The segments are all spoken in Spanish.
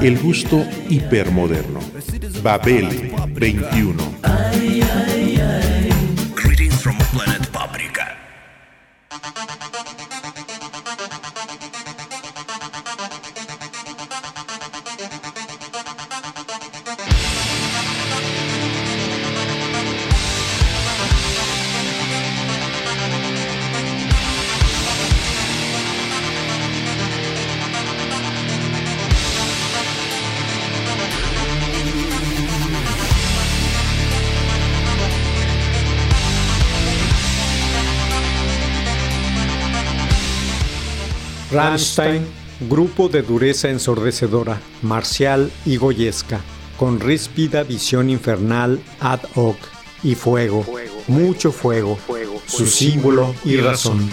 El gusto hipermoderno. Babel 21. Greetings from planet Paprika. Rammstein, grupo de dureza ensordecedora, marcial y goyesca, con ríspida visión infernal ad hoc y fuego, mucho fuego, su símbolo y razón.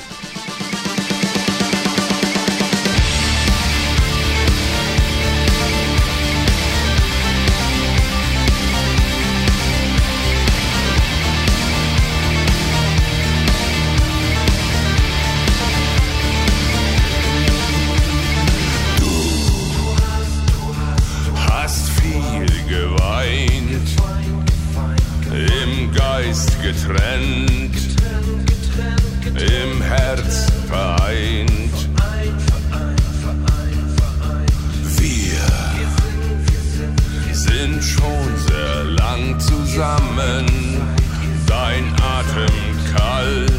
Geist getrennt, im Herz vereint. Wir sind schon sehr lang zusammen, dein Atem kalt,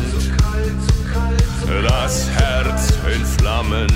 das Herz in Flammen.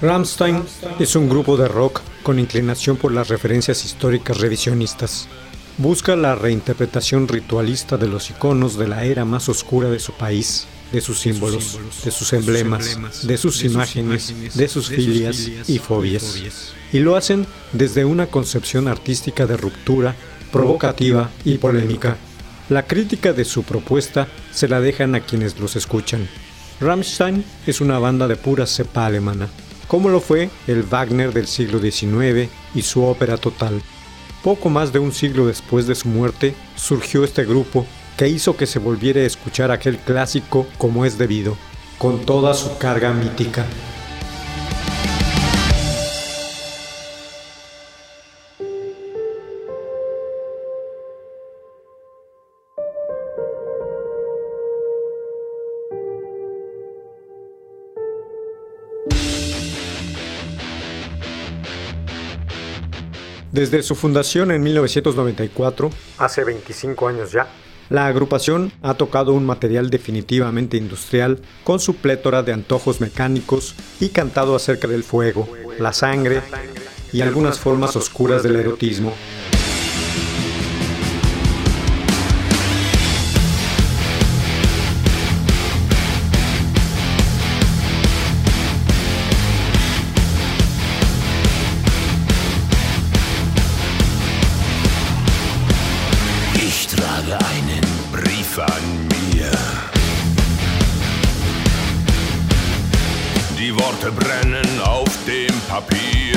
Rammstein es un grupo de rock con inclinación por las referencias históricas revisionistas. Busca la reinterpretación ritualista de los iconos de la era más oscura de su país, de sus símbolos, de sus emblemas, de sus imágenes, de sus filias y fobias. Y lo hacen desde una concepción artística de ruptura, provocativa y polémica. La crítica de su propuesta se la dejan a quienes los escuchan. Rammstein es una banda de pura cepa alemana, como lo fue el Wagner del siglo XIX y su ópera total. Poco más de un siglo después de su muerte surgió este grupo que hizo que se volviera a escuchar aquel clásico como es debido, con toda su carga mítica. Desde su fundación en 1994, hace 25 años ya, la agrupación ha tocado un material definitivamente industrial con su plétora de antojos mecánicos y cantado acerca del fuego, la sangre y algunas formas oscuras del erotismo.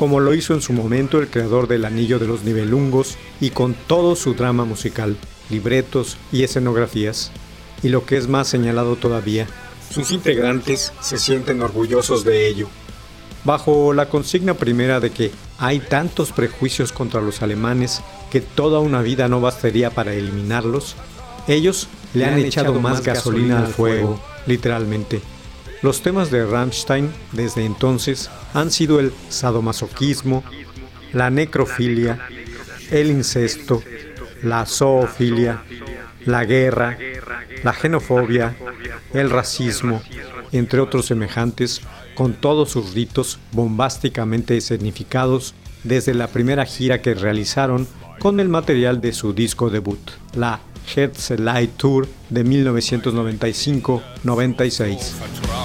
como lo hizo en su momento el creador del Anillo de los Nivelungos y con todo su drama musical, libretos y escenografías. Y lo que es más señalado todavía, sus integrantes se sienten orgullosos de ello. Bajo la consigna primera de que hay tantos prejuicios contra los alemanes que toda una vida no bastaría para eliminarlos, ellos le han echado más gasolina al fuego literalmente. Los temas de Rammstein desde entonces han sido el sadomasoquismo, la necrofilia, el incesto, la zoofilia, la guerra, la xenofobia, el racismo, entre otros semejantes, con todos sus ritos bombásticamente escenificados desde la primera gira que realizaron con el material de su disco debut, la Light Tour de 1995-96.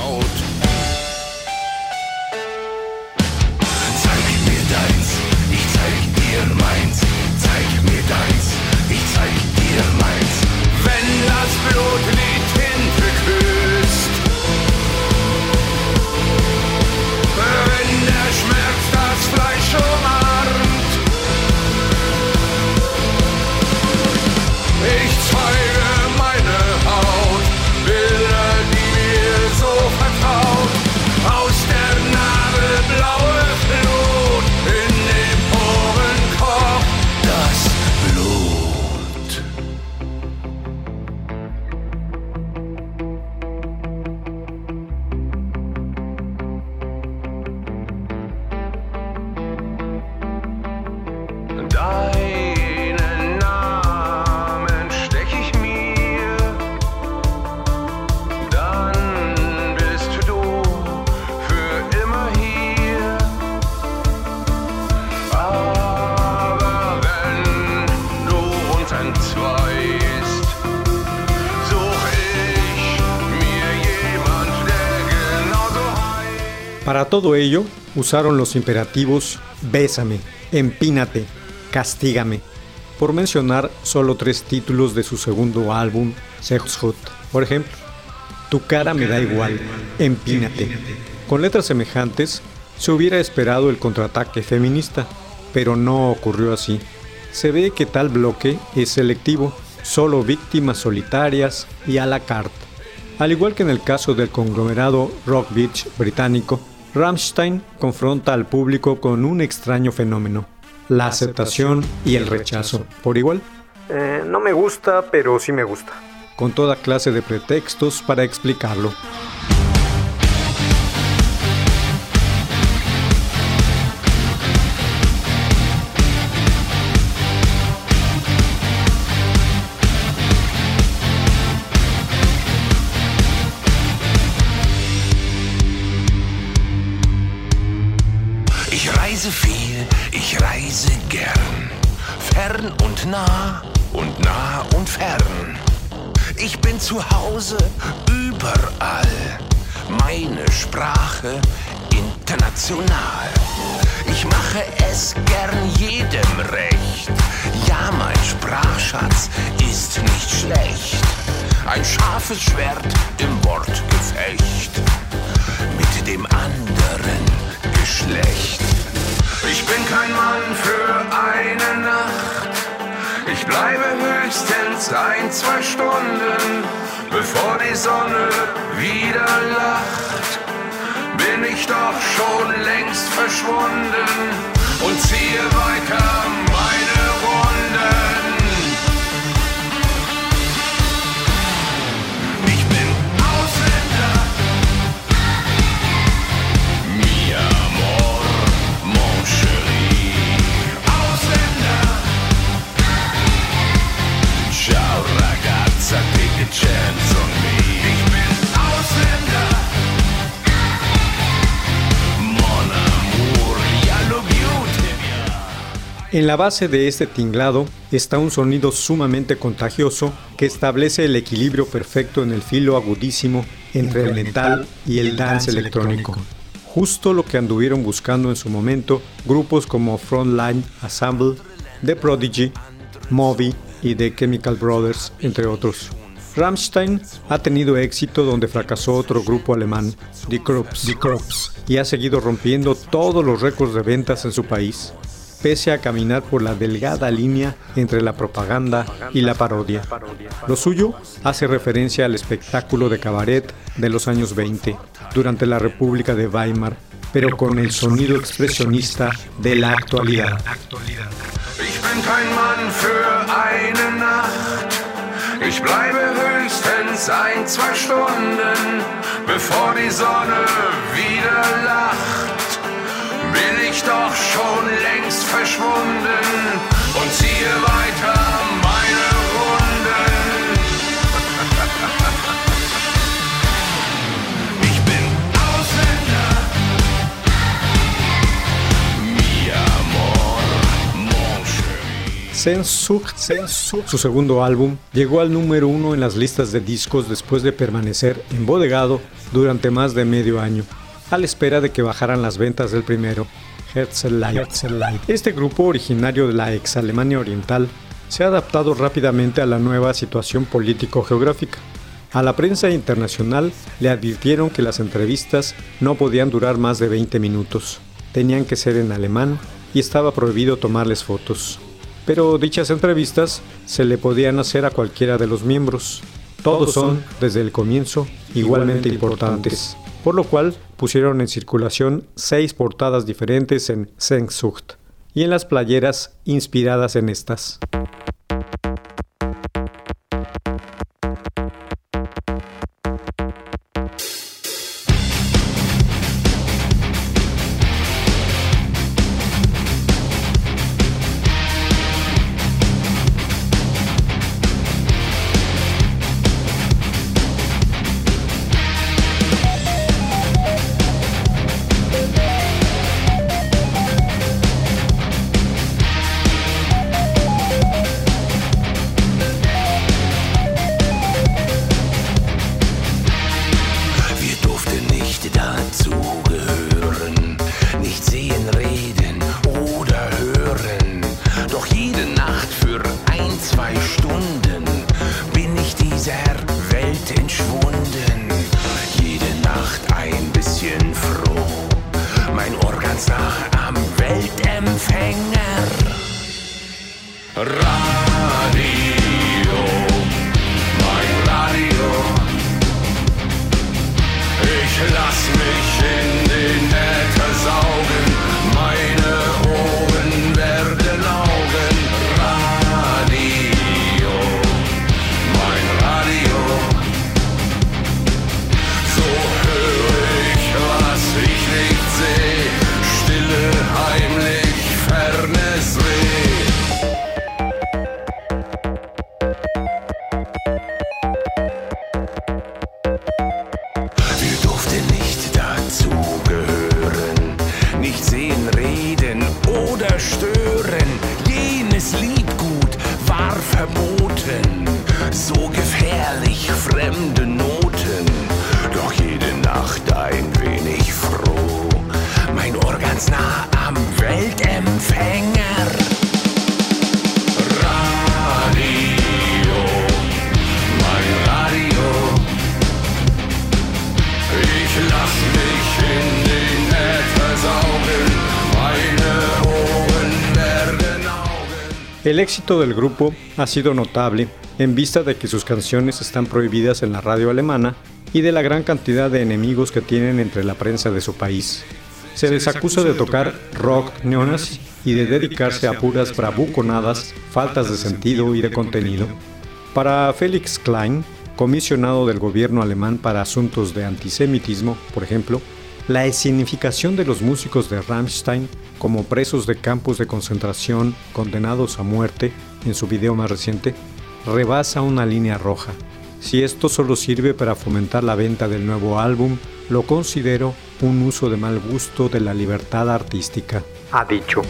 Todo ello, usaron los imperativos bésame, empínate, castígame, por mencionar solo tres títulos de su segundo álbum, Sexhut. Por ejemplo, Tu cara me da igual, empínate. Con letras semejantes, se hubiera esperado el contraataque feminista, pero no ocurrió así. Se ve que tal bloque es selectivo, solo víctimas solitarias y a la carte. Al igual que en el caso del conglomerado Rock Beach británico, Rammstein confronta al público con un extraño fenómeno, la aceptación y el rechazo, por igual. Eh, no me gusta, pero sí me gusta. Con toda clase de pretextos para explicarlo. Bin zu Hause überall. Meine Sprache international. Ich mache es gern jedem recht. Ja, mein Sprachschatz ist nicht schlecht. Ein scharfes Schwert im Wortgefecht mit dem anderen Geschlecht. Ich bin kein Mann für eine Nacht. Ich bleibe höchstens ein, zwei Stunden, bevor die Sonne wieder lacht. Bin ich doch schon längst verschwunden und ziehe weiter meine Runden. En la base de este tinglado está un sonido sumamente contagioso que establece el equilibrio perfecto en el filo agudísimo entre el metal y el dance electrónico. Justo lo que anduvieron buscando en su momento grupos como Frontline Ensemble, The Prodigy, Moby y The Chemical Brothers, entre otros. Rammstein ha tenido éxito donde fracasó otro grupo alemán, Die Krupps, Die Krupps, y ha seguido rompiendo todos los récords de ventas en su país, pese a caminar por la delgada línea entre la propaganda y la parodia. Lo suyo hace referencia al espectáculo de cabaret de los años 20, durante la República de Weimar, pero con el sonido expresionista de la actualidad. Ich bin kein Mann für zwei Stunden, bevor die Sonne wieder lacht. Bin ich doch schon längst verschwunden und ziehe weiter meine chéri. Sehnsucht, su segundo álbum, llegó al número uno en las listas de discos después de permanecer embodegado durante más de medio año, a la espera de que bajaran las ventas del primero, Herzeleid. Este grupo, originario de la ex Alemania Oriental, se ha adaptado rápidamente a la nueva situación político-geográfica. A la prensa internacional le advirtieron que las entrevistas no podían durar más de 20 minutos, tenían que ser en alemán y estaba prohibido tomarles fotos. Pero dichas entrevistas se le podían hacer a cualquiera de los miembros. Todos son, desde el comienzo, igualmente importantes, por lo cual pusieron en circulación seis portadas diferentes en Sehnsucht y en las playeras inspiradas en estas. El éxito del grupo ha sido notable en vista de que sus canciones están prohibidas en la radio alemana y de la gran cantidad de enemigos que tienen entre la prensa de su país. Se les acusa de tocar rock neonazi y de dedicarse a puras bravuconadas, faltas de sentido y de contenido. Para Felix Klein, comisionado del gobierno alemán para asuntos de antisemitismo, por ejemplo, la escenificación de los músicos de Rammstein como presos de campos de concentración condenados a muerte en su video más reciente rebasa una línea roja. Si esto solo sirve para fomentar la venta del nuevo álbum, lo considero un uso de mal gusto de la libertad artística. Ha dicho.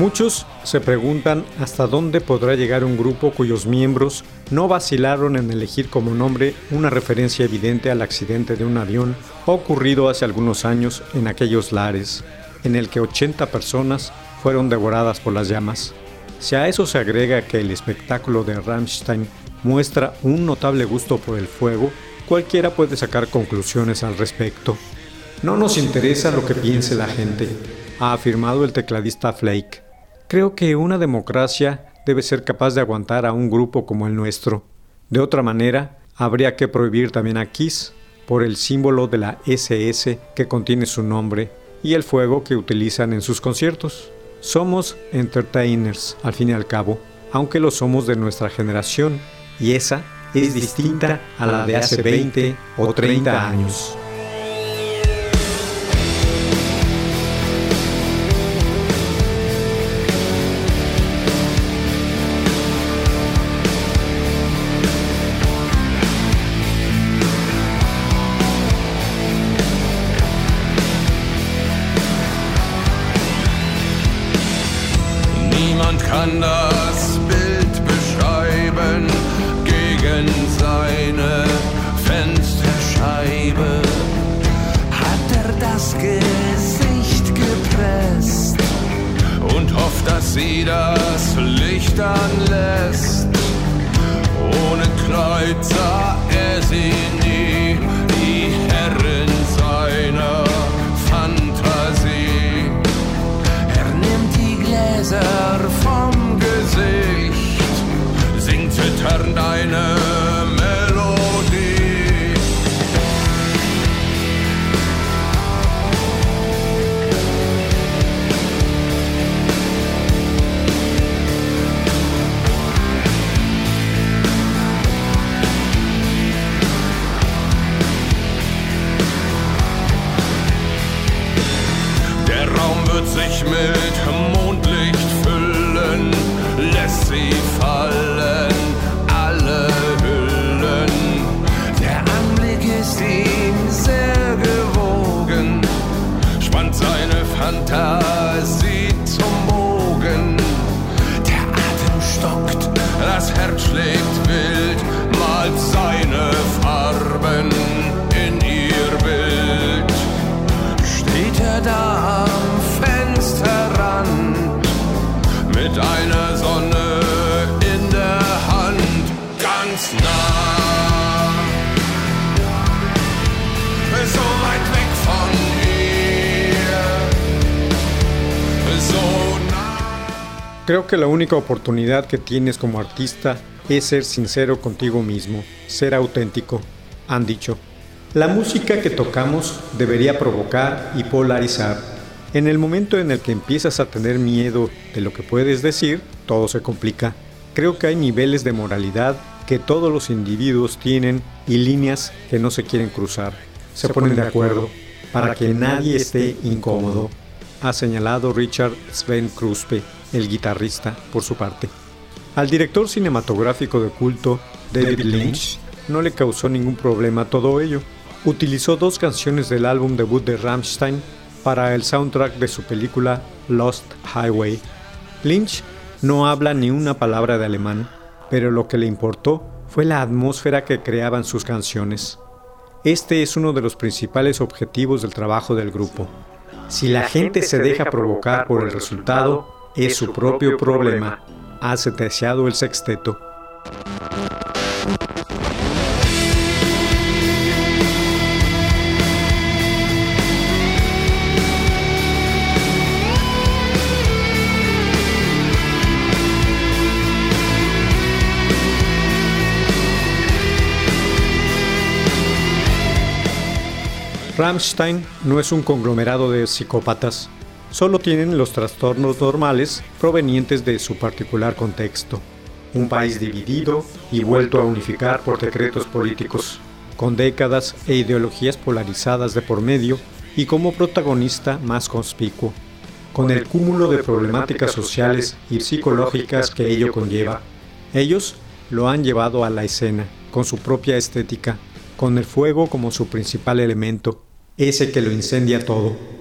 Muchos se preguntan hasta dónde podrá llegar un grupo cuyos miembros no vacilaron en elegir como nombre una referencia evidente al accidente de un avión ocurrido hace algunos años en aquellos lares, en el que 80 personas fueron devoradas por las llamas. Si a eso se agrega que el espectáculo de Rammstein muestra un notable gusto por el fuego, cualquiera puede sacar conclusiones al respecto. No nos interesa lo que piense la gente, ha afirmado el tecladista Flake. Creo que una democracia debe ser capaz de aguantar a un grupo como el nuestro. De otra manera, habría que prohibir también a Kiss por el símbolo de la SS que contiene su nombre y el fuego que utilizan en sus conciertos. Somos entertainers, al fin y al cabo, aunque lo somos de nuestra generación, y esa es distinta a la de hace 20 o 30 años. lässt. Ohne Kreuzer er sie nicht. Creo que la única oportunidad que tienes como artista es ser sincero contigo mismo, ser auténtico, han dicho. La música que tocamos debería provocar y polarizar. En el momento en el que empiezas a tener miedo de lo que puedes decir, todo se complica. Creo que hay niveles de moralidad que todos los individuos tienen y líneas que no se quieren cruzar. Se, ponen de acuerdo para que nadie esté incómodo, ha señalado Richard Sven Kruspe, el guitarrista, por su parte. Al director cinematográfico de culto, David Lynch, no le causó ningún problema todo ello. Utilizó dos canciones del álbum debut de Rammstein para el soundtrack de su película Lost Highway. Lynch no habla ni una palabra de alemán, pero lo que le importó fue la atmósfera que creaban sus canciones. Este es uno de los principales objetivos del trabajo del grupo. Si la gente se deja provocar por el resultado, es su propio problema, ha sentenciado el sexteto. Rammstein no es un conglomerado de psicópatas, solo tienen los trastornos normales provenientes de su particular contexto. Un país dividido y vuelto a unificar por decretos políticos, con décadas e ideologías polarizadas de por medio y como protagonista más conspicuo, con el cúmulo de problemáticas sociales y psicológicas que ello conlleva. Ellos lo han llevado a la escena, con su propia estética, con el fuego como su principal elemento, ese que lo incendia todo.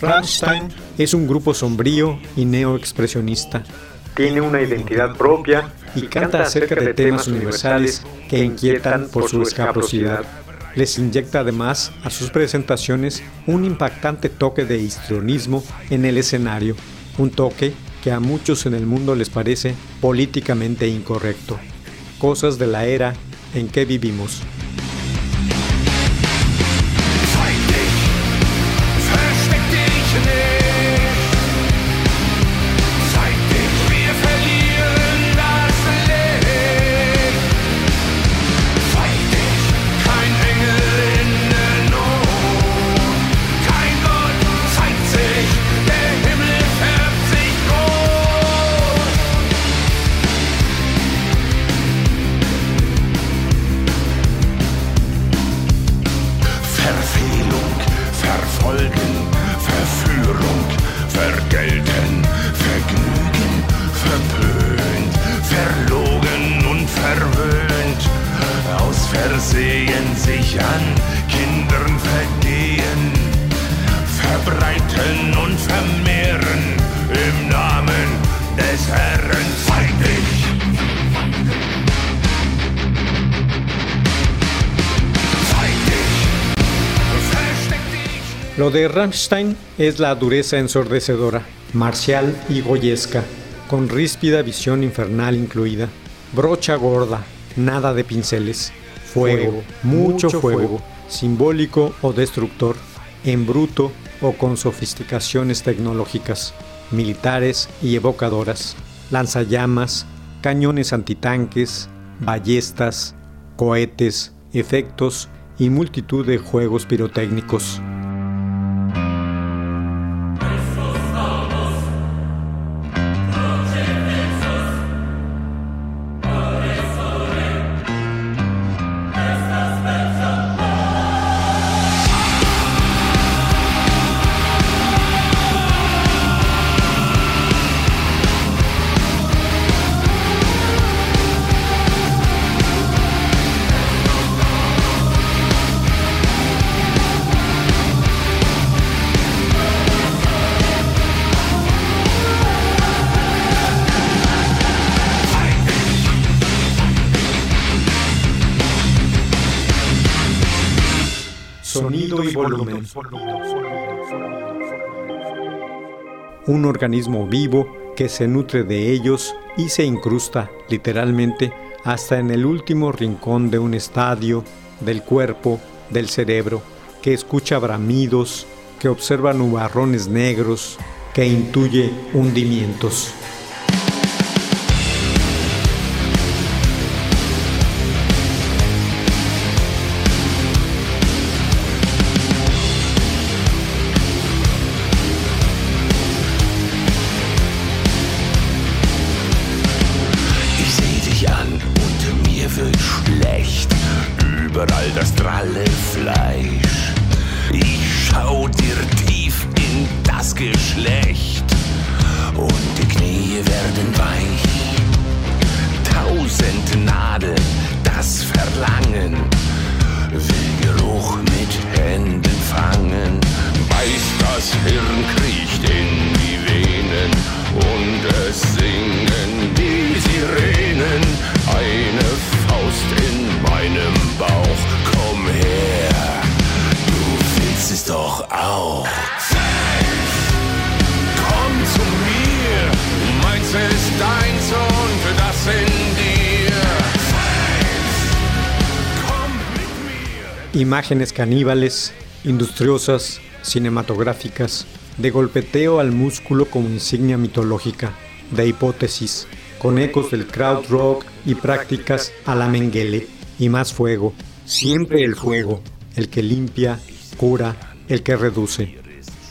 Rammstein es un grupo sombrío y neoexpresionista. Tiene una identidad propia y canta acerca de temas universales que inquietan por su escabrosidad. Les inyecta además a sus presentaciones un impactante toque de histrionismo en el escenario, un toque que a muchos en el mundo les parece políticamente incorrecto. Cosas de la era en que vivimos. Verfehlung, Verfolgen, Verführung, Vergelten, Vergnügen, verpönt, verlogen und verwöhnt, aus Versehen sich an Lo de Rammstein es la dureza ensordecedora, marcial y goyesca, con ríspida visión infernal incluida, brocha gorda, nada de pinceles, fuego, mucho fuego, simbólico o destructor, en bruto o con sofisticaciones tecnológicas. militares y evocadoras, lanzallamas, cañones antitanques, ballestas, cohetes, efectos y multitud de juegos pirotécnicos. Organismo vivo que se nutre de ellos y se incrusta, literalmente, hasta en el último rincón de un estadio, del cuerpo, del cerebro, que escucha bramidos, que observa nubarrones negros, que intuye hundimientos. Imágenes caníbales, industriosas, cinematográficas, de golpeteo al músculo como insignia mitológica, de hipótesis, con ecos del crowd rock y prácticas a la Mengele, y más fuego, siempre el fuego, el que limpia, cura, el que reduce.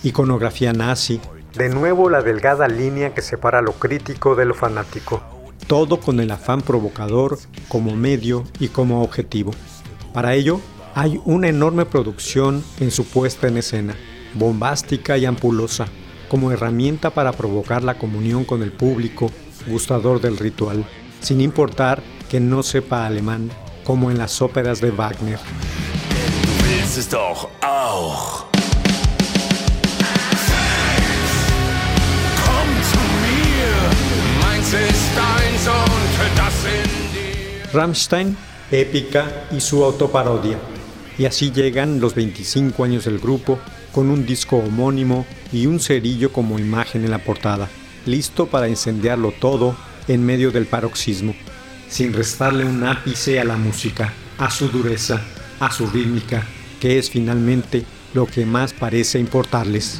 Iconografía nazi, de nuevo la delgada línea que separa lo crítico de lo fanático. Todo con el afán provocador como medio y como objetivo. Para ello, hay una enorme producción en su puesta en escena, bombástica y ampulosa, como herramienta para provocar la comunión con el público, gustador del ritual, sin importar que no sepa alemán, como en las óperas de Wagner. Rammstein, épica y su autoparodia. Y así llegan los 25 años del grupo con un disco homónimo y un cerillo como imagen en la portada, listo para incendiarlo todo en medio del paroxismo, sin restarle un ápice a la música, a su dureza, a su rítmica, que es finalmente lo que más parece importarles.